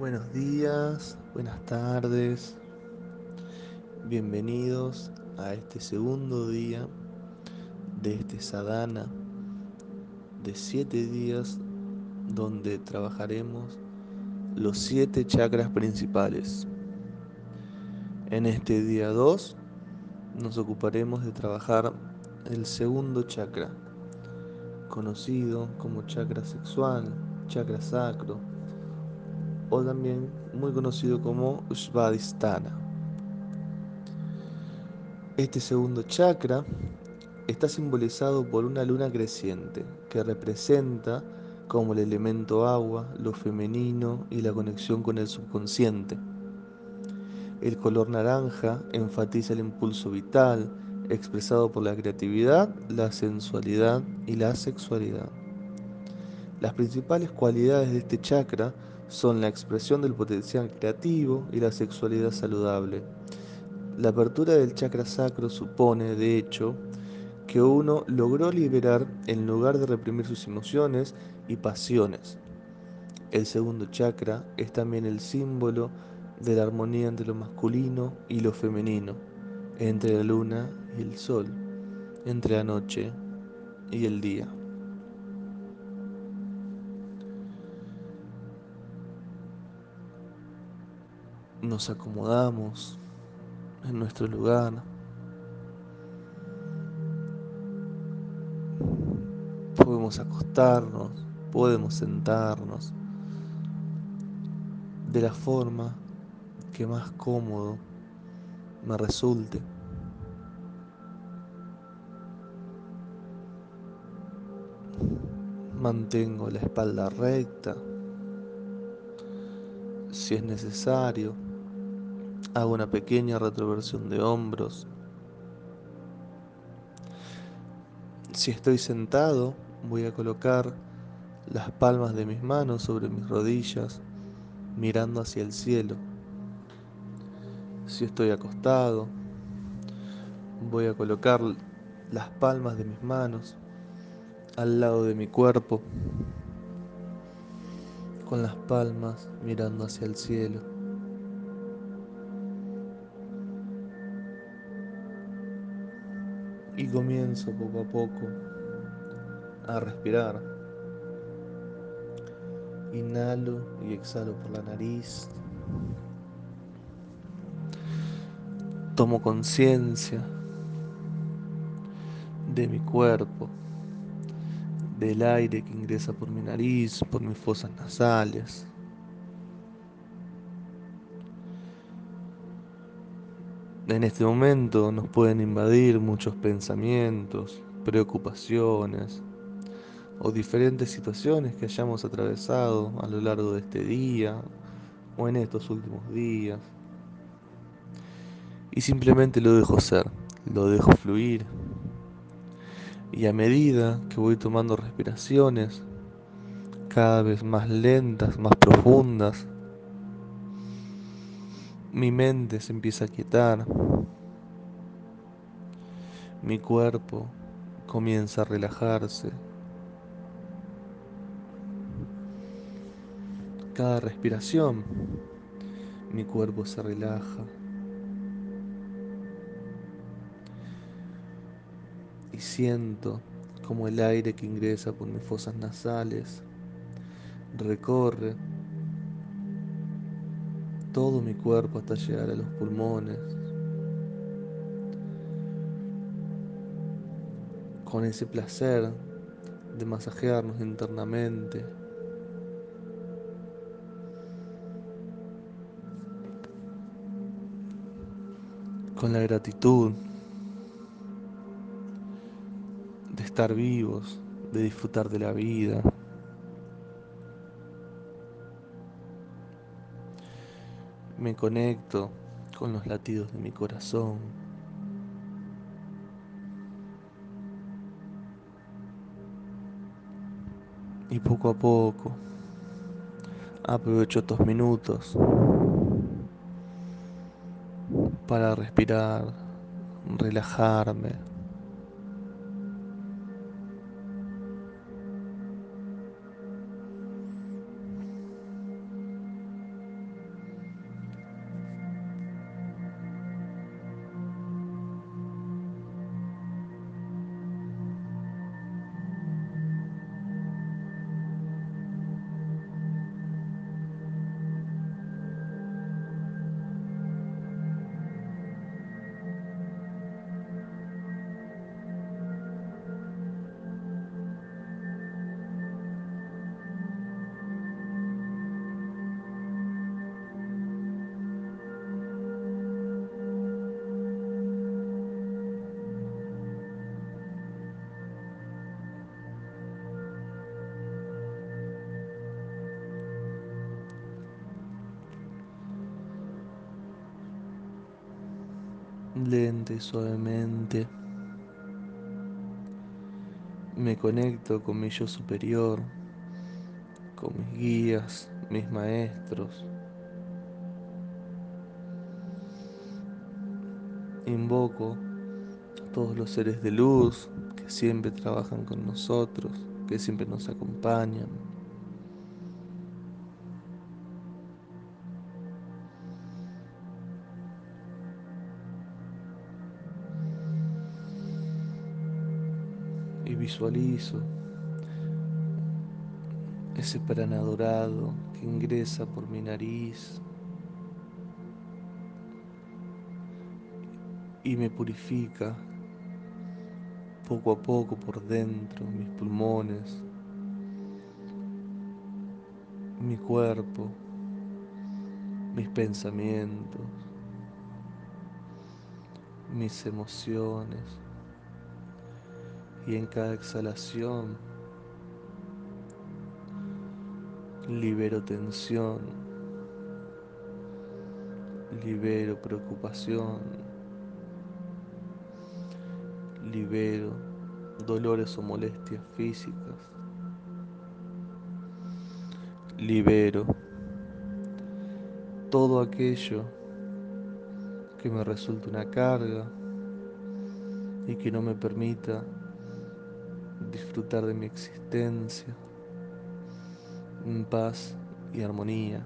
Buenos días, buenas tardes, bienvenidos a este segundo día de este sadhana de siete días donde trabajaremos los siete chakras principales. En este día 2 nos ocuparemos de trabajar el segundo chakra, conocido como chakra sexual, chakra sacro, o también muy conocido como Svadhisthana. Este segundo chakra está simbolizado por una luna creciente que representa como el elemento agua, lo femenino y la conexión con el subconsciente. El color naranja enfatiza el impulso vital expresado por la creatividad, la sensualidad y la sexualidad. Las principales cualidades de este chakra son la expresión del potencial creativo y la sexualidad saludable. La apertura del chakra sacro supone, de hecho, que uno logró liberar en lugar de reprimir sus emociones y pasiones. El segundo chakra es también el símbolo de la armonía entre lo masculino y lo femenino, entre la luna y el sol, entre la noche y el día. Nos acomodamos en nuestro lugar. Podemos acostarnos, podemos sentarnos de la forma que más cómodo me resulte. Mantengo la espalda recta si es necesario. Hago una pequeña retroversión de hombros. Si estoy sentado, voy a colocar las palmas de mis manos sobre mis rodillas, mirando hacia el cielo. Si estoy acostado, voy a colocar las palmas de mis manos al lado de mi cuerpo, con las palmas mirando hacia el cielo. Y comienzo poco a poco a respirar. Inhalo y exhalo por la nariz. Tomo conciencia de mi cuerpo, del aire que ingresa por mi nariz, por mis fosas nasales. En este momento nos pueden invadir muchos pensamientos, preocupaciones o diferentes situaciones que hayamos atravesado a lo largo de este día o en estos últimos días. Y simplemente lo dejo ser, lo dejo fluir. Y a medida que voy tomando respiraciones cada vez más lentas, más profundas, mi mente se empieza a quietar. Mi cuerpo comienza a relajarse. Cada respiración, mi cuerpo se relaja. Y siento como el aire que ingresa por mis fosas nasales recorre todo mi cuerpo hasta llegar a los pulmones. Con ese placer de masajearnos internamente. Con la gratitud de estar vivos, de disfrutar de la vida. Me conecto con los latidos de mi corazón. Y poco a poco aprovecho estos minutos para respirar, relajarme. Lenta suavemente. Me conecto con mi yo superior, con mis guías, mis maestros. Invoco a todos los seres de luz que siempre trabajan con nosotros, que siempre nos acompañan. Visualizo ese prana dorado que ingresa por mi nariz y me purifica poco a poco por dentro, mis pulmones, mi cuerpo, mis pensamientos, mis emociones. Y en cada exhalación libero tensión, libero preocupación, libero dolores o molestias físicas. Libero todo aquello que me resulte una carga y que no me permita disfrutar de mi existencia en paz y armonía.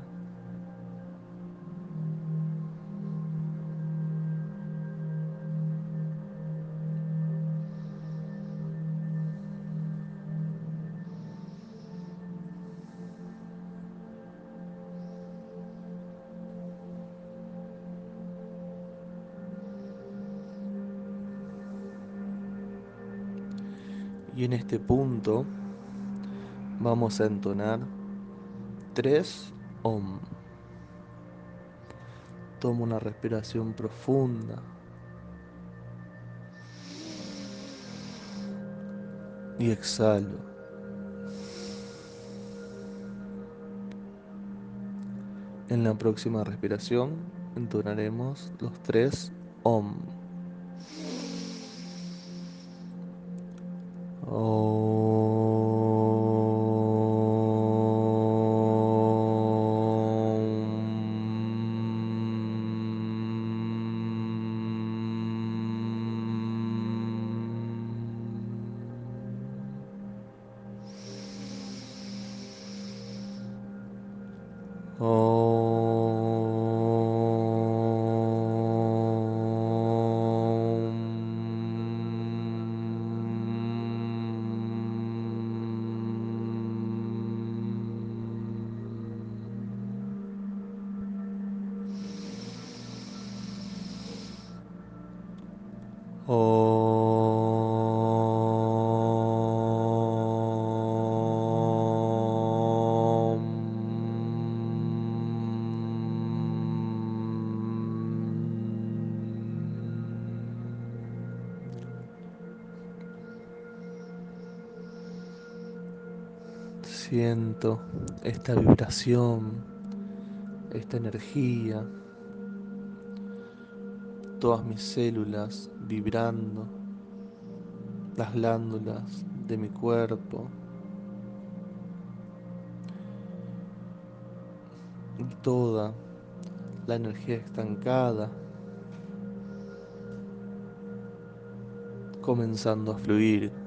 En este punto vamos a entonar tres OM. Tomo una respiración profunda. Y exhalo. En la próxima respiración entonaremos los tres OM. Oh. Siento esta vibración, esta energía, todas mis células vibrando, las glándulas de mi cuerpo y toda la energía estancada comenzando a fluir.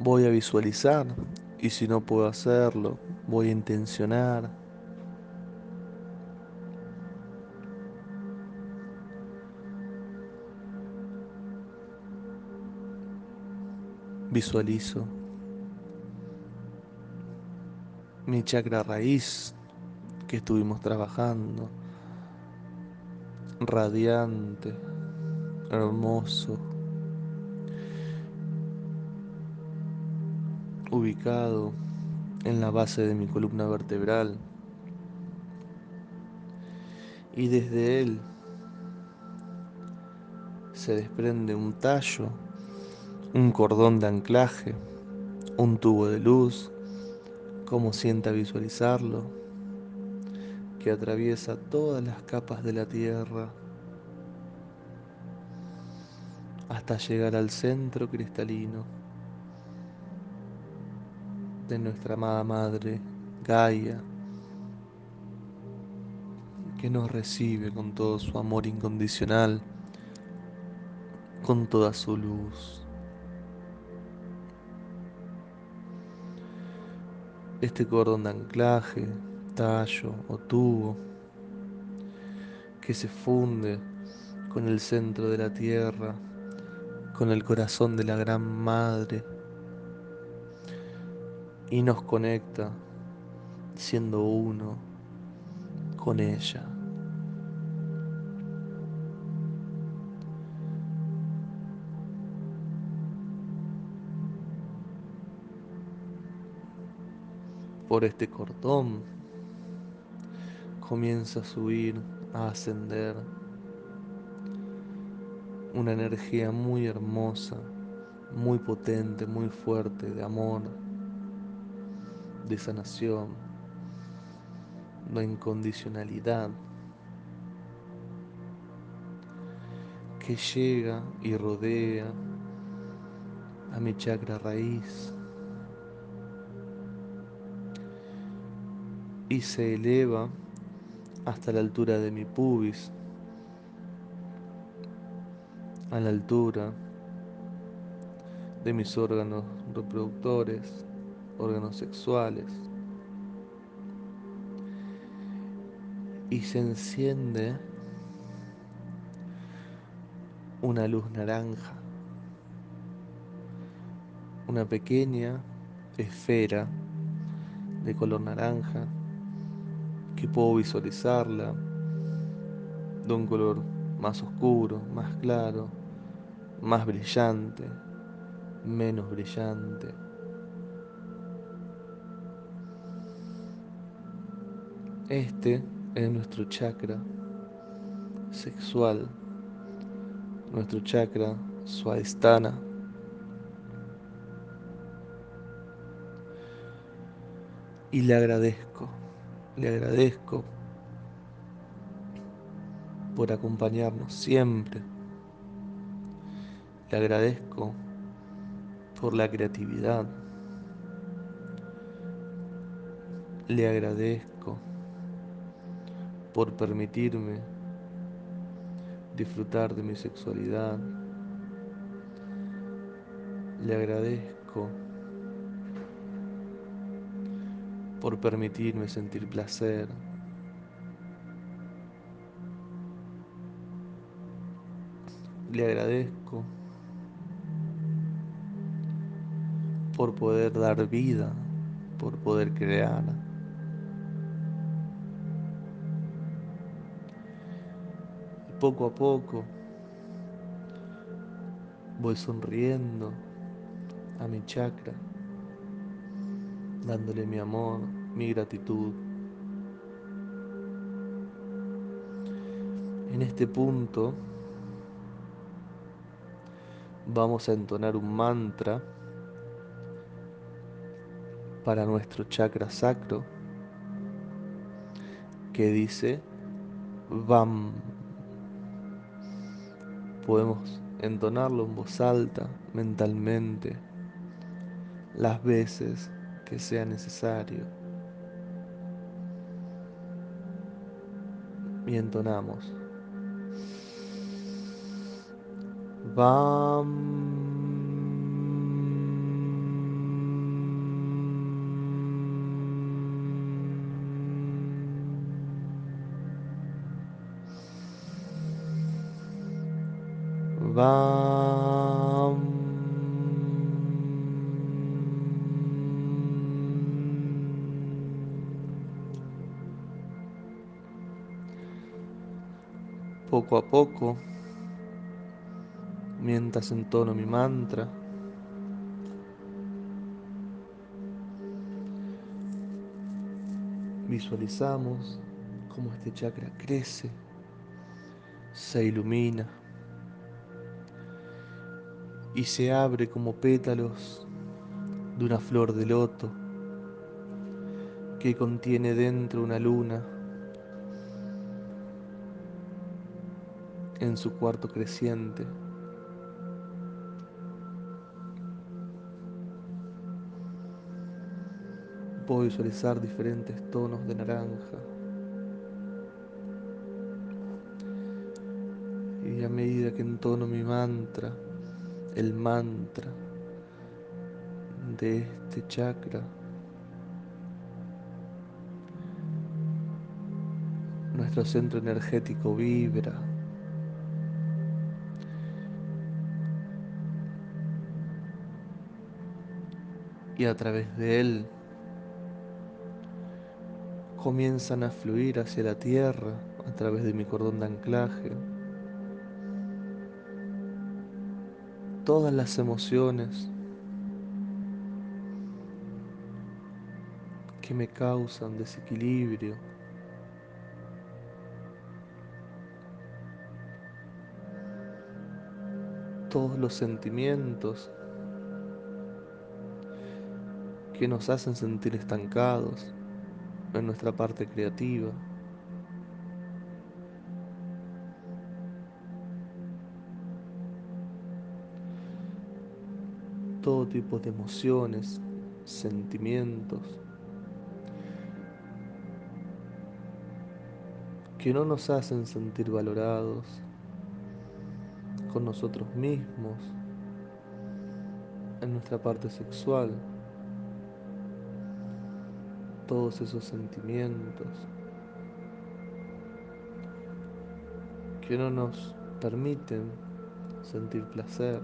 Voy a visualizar y si no puedo hacerlo, voy a intencionar. Visualizo mi chakra raíz que estuvimos trabajando, radiante, hermoso, ubicado en la base de mi columna vertebral. Y desde él se desprende un tallo, un cordón de anclaje, un tubo de luz, como sienta visualizarlo, que atraviesa todas las capas de la Tierra hasta llegar al centro cristalino de nuestra amada madre Gaia, que nos recibe con todo su amor incondicional, con toda su luz. Este cordón de anclaje, tallo o tubo que se funde con el centro de la tierra, con el corazón de la gran madre y nos conecta siendo uno con ella. Por este cordón comienza a subir, a ascender una energía muy hermosa, muy potente, muy fuerte de amor, de sanación, de incondicionalidad, que llega y rodea a mi chakra raíz y se eleva hasta la altura de mi pubis, a la altura de mis órganos reproductores, órganos sexuales. Y se enciende una luz naranja, una pequeña esfera de color naranja que puedo visualizarla de un color más oscuro, más claro, más brillante, menos brillante. Este es nuestro chakra sexual, nuestro chakra suadistana. Y le agradezco, le agradezco por acompañarnos siempre. Le agradezco por la creatividad. Le agradezco por permitirme disfrutar de mi sexualidad. Le agradezco por permitirme sentir placer. Le agradezco por poder dar vida, por poder crear. Poco a poco voy sonriendo a mi chakra, dándole mi amor, mi gratitud. En este punto vamos a entonar un mantra para nuestro chakra sacro que dice VAM podemos entonarlo en voz alta, mentalmente, las veces que sea necesario. Y entonamos. Vam. Poco a poco, mientras entono mi mantra, visualizamos cómo este chakra crece, se ilumina y se abre como pétalos de una flor de loto que contiene dentro una luna en su cuarto creciente. Puedo visualizar diferentes tonos de naranja. Y a medida que entono mi mantra, el mantra de este chakra, nuestro centro energético vibra. Y a través de él comienzan a fluir hacia la tierra a través de mi cordón de anclaje. Todas las emociones que me causan desequilibrio. Todos los sentimientos que nos hacen sentir estancados en nuestra parte creativa. Todo tipo de emociones, sentimientos que no nos hacen sentir valorados con nosotros mismos en nuestra parte sexual todos esos sentimientos que no nos permiten sentir placer.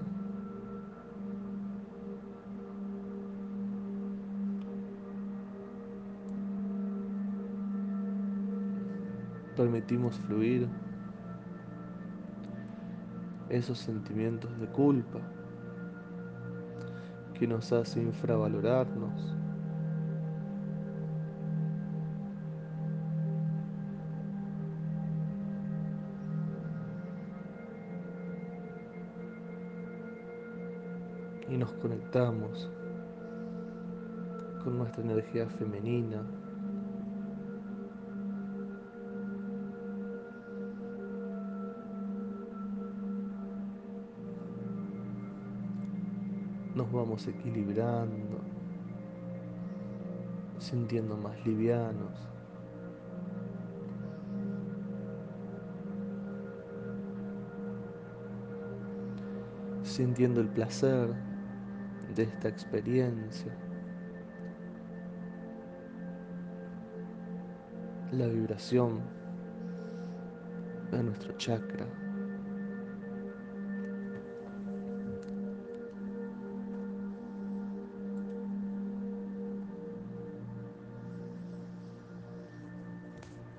Permitimos fluir esos sentimientos de culpa que nos hace infravalorarnos. Y nos conectamos con nuestra energía femenina. Nos vamos equilibrando, sintiendo más livianos. sintiendo el placer de esta experiencia. La vibración de nuestro chakra.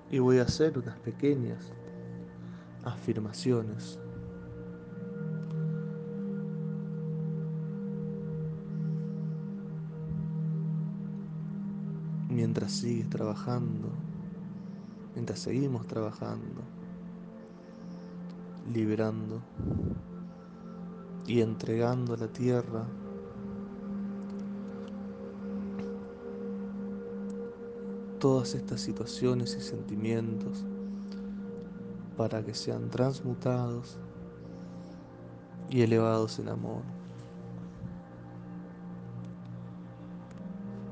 Y voy a hacer unas pequeñas afirmaciones. Mientras sigues trabajando, mientras seguimos trabajando, liberando y entregando a la tierra todas estas situaciones y sentimientos para que sean transmutados y elevados en amor.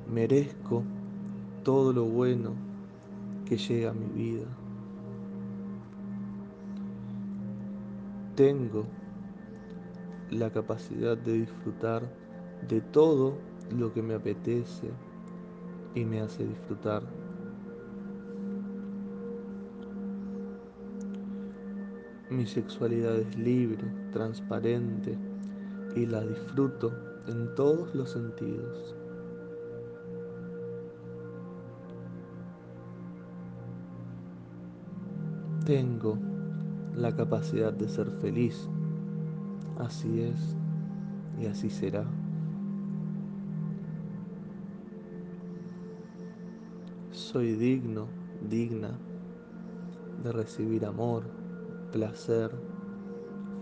Merezco todo lo bueno que llega a mi vida. Tengo la capacidad de disfrutar de todo lo que me apetece y me hace disfrutar. Mi sexualidad es libre, transparente y la disfruto en todos los sentidos. Tengo la capacidad de ser feliz. Así es y así será. Soy digno, digna de recibir amor, placer,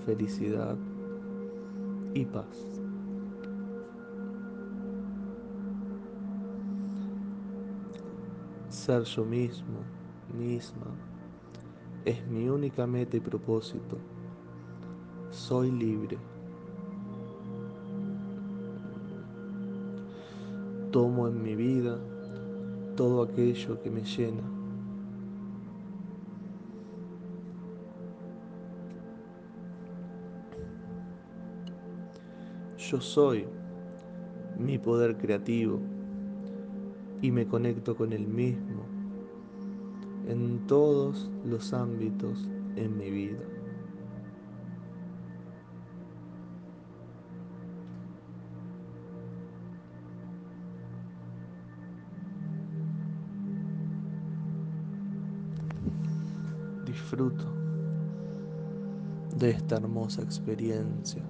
felicidad y paz. Ser yo mismo, misma es mi única meta y propósito Soy libre. Tomo en mi vida todo aquello que me llena. Yo soy mi poder creativo y me conecto con el mismo en todos los ámbitos en mi vida. Disfruto de esta hermosa experiencia.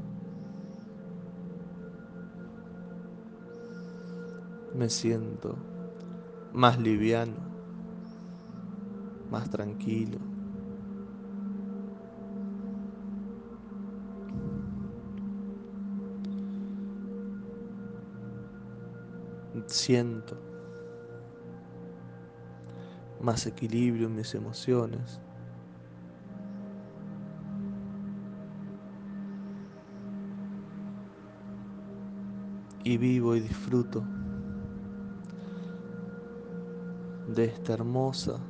Me siento más liviano, más tranquilo. Siento más equilibrio en mis emociones. Y vivo y disfruto de esta hermosa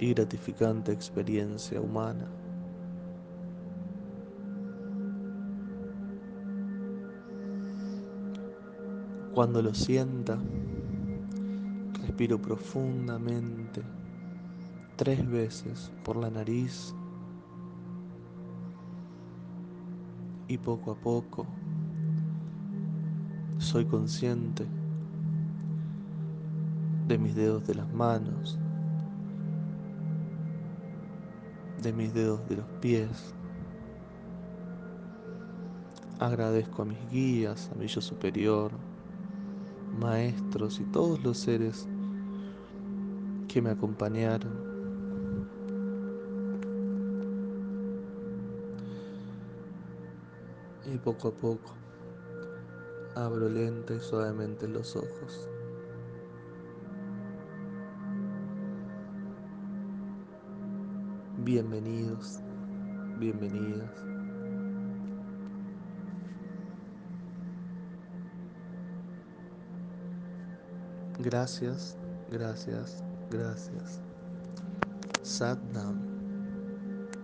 y gratificante experiencia humana. Cuando lo sienta, respiro profundamente tres veces por la nariz y poco a poco soy consciente de mis dedos de las manos, de mis dedos de los pies. Agradezco a mis guías, a mi yo superior, maestros y todos los seres que me acompañaron. Y poco a poco abro lenta y suavemente los ojos. Bienvenidos, bienvenidas. Gracias, gracias, gracias. Sat.